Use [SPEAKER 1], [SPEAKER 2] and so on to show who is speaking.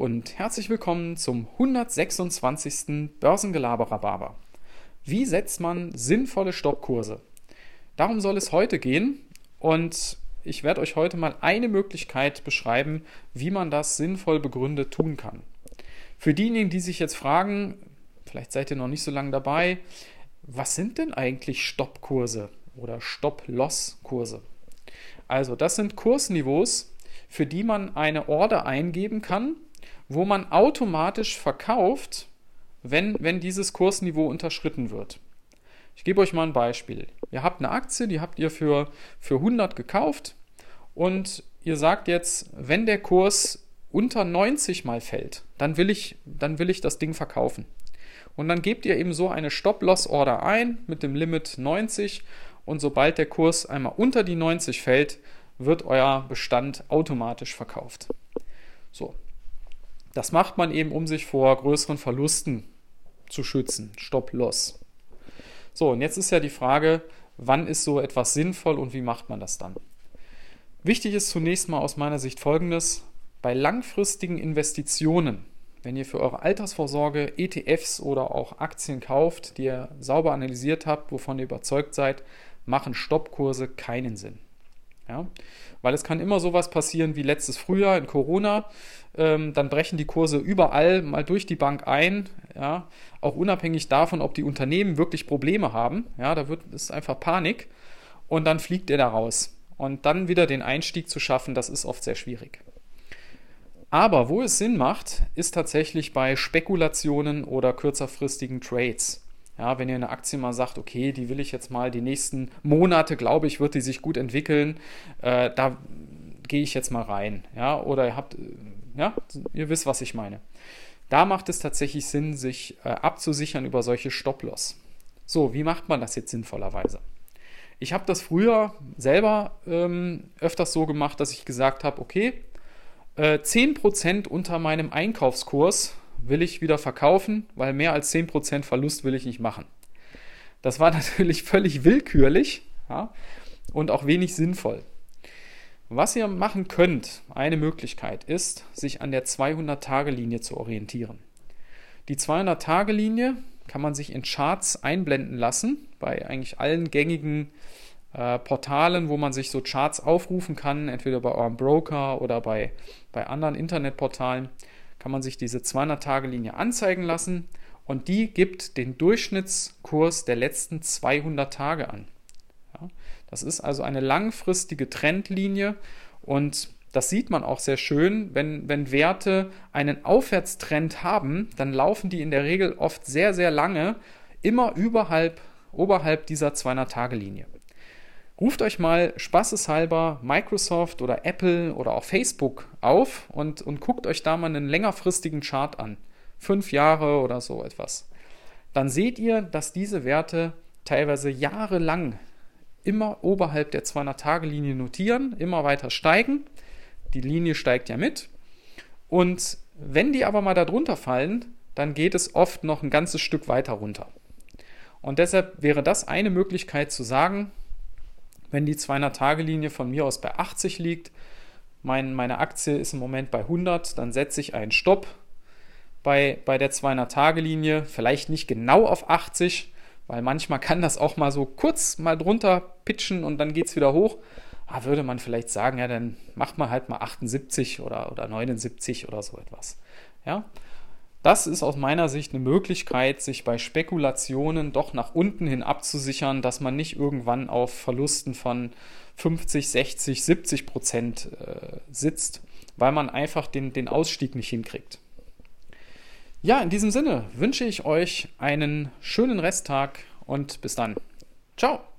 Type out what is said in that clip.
[SPEAKER 1] und herzlich willkommen zum 126. Börsengelaber-Rhabarber. Wie setzt man sinnvolle Stoppkurse? Darum soll es heute gehen und ich werde euch heute mal eine Möglichkeit beschreiben, wie man das sinnvoll begründet tun kann. Für diejenigen, die sich jetzt fragen, vielleicht seid ihr noch nicht so lange dabei, was sind denn eigentlich Stoppkurse oder Stop-Loss-Kurse? Also, das sind Kursniveaus, für die man eine Order eingeben kann, wo man automatisch verkauft, wenn, wenn dieses Kursniveau unterschritten wird. Ich gebe euch mal ein Beispiel. Ihr habt eine Aktie, die habt ihr für, für 100 gekauft und ihr sagt jetzt, wenn der Kurs unter 90 mal fällt, dann will ich, dann will ich das Ding verkaufen. Und dann gebt ihr eben so eine Stop-Loss-Order ein mit dem Limit 90 und sobald der Kurs einmal unter die 90 fällt, wird euer Bestand automatisch verkauft. So. Das macht man eben, um sich vor größeren Verlusten zu schützen. Stop-Loss. So, und jetzt ist ja die Frage, wann ist so etwas sinnvoll und wie macht man das dann? Wichtig ist zunächst mal aus meiner Sicht folgendes. Bei langfristigen Investitionen, wenn ihr für eure Altersvorsorge ETFs oder auch Aktien kauft, die ihr sauber analysiert habt, wovon ihr überzeugt seid, machen Stoppkurse keinen Sinn. Ja? Weil es kann immer sowas passieren wie letztes Frühjahr in Corona. Ähm, dann brechen die Kurse überall mal durch die Bank ein. Ja? Auch unabhängig davon, ob die Unternehmen wirklich Probleme haben. Ja, da wird es einfach Panik. Und dann fliegt er da raus. Und dann wieder den Einstieg zu schaffen, das ist oft sehr schwierig. Aber wo es Sinn macht, ist tatsächlich bei Spekulationen oder kürzerfristigen Trades. Ja, wenn ihr eine Aktie mal sagt, okay, die will ich jetzt mal die nächsten Monate, glaube ich, wird die sich gut entwickeln, äh, da gehe ich jetzt mal rein. Ja, oder ihr habt, ja, ihr wisst, was ich meine. Da macht es tatsächlich Sinn, sich äh, abzusichern über solche Stop-Loss. So, wie macht man das jetzt sinnvollerweise? Ich habe das früher selber ähm, öfters so gemacht, dass ich gesagt habe, okay, äh, 10% unter meinem Einkaufskurs will ich wieder verkaufen, weil mehr als 10% Verlust will ich nicht machen. Das war natürlich völlig willkürlich ja, und auch wenig sinnvoll. Was ihr machen könnt, eine Möglichkeit ist, sich an der 200-Tage-Linie zu orientieren. Die 200-Tage-Linie kann man sich in Charts einblenden lassen, bei eigentlich allen gängigen äh, Portalen, wo man sich so Charts aufrufen kann, entweder bei eurem Broker oder bei, bei anderen Internetportalen kann man sich diese 200-Tage-Linie anzeigen lassen und die gibt den Durchschnittskurs der letzten 200 Tage an. Ja, das ist also eine langfristige Trendlinie und das sieht man auch sehr schön, wenn, wenn Werte einen Aufwärtstrend haben, dann laufen die in der Regel oft sehr, sehr lange immer überhalb, oberhalb dieser 200-Tage-Linie. Ruft euch mal spaßeshalber Microsoft oder Apple oder auch Facebook auf und, und guckt euch da mal einen längerfristigen Chart an. Fünf Jahre oder so etwas. Dann seht ihr, dass diese Werte teilweise jahrelang immer oberhalb der 200-Tage-Linie notieren, immer weiter steigen. Die Linie steigt ja mit. Und wenn die aber mal darunter fallen, dann geht es oft noch ein ganzes Stück weiter runter. Und deshalb wäre das eine Möglichkeit zu sagen, wenn die 200-Tage-Linie von mir aus bei 80 liegt, mein, meine Aktie ist im Moment bei 100, dann setze ich einen Stopp bei, bei der 200-Tage-Linie, vielleicht nicht genau auf 80, weil manchmal kann das auch mal so kurz mal drunter pitchen und dann geht es wieder hoch. Da würde man vielleicht sagen, ja, dann macht man halt mal 78 oder, oder 79 oder so etwas. Ja, das ist aus meiner Sicht eine Möglichkeit, sich bei Spekulationen doch nach unten hin abzusichern, dass man nicht irgendwann auf Verlusten von 50, 60, 70 Prozent äh, sitzt, weil man einfach den, den Ausstieg nicht hinkriegt. Ja, in diesem Sinne wünsche ich euch einen schönen Resttag und bis dann. Ciao!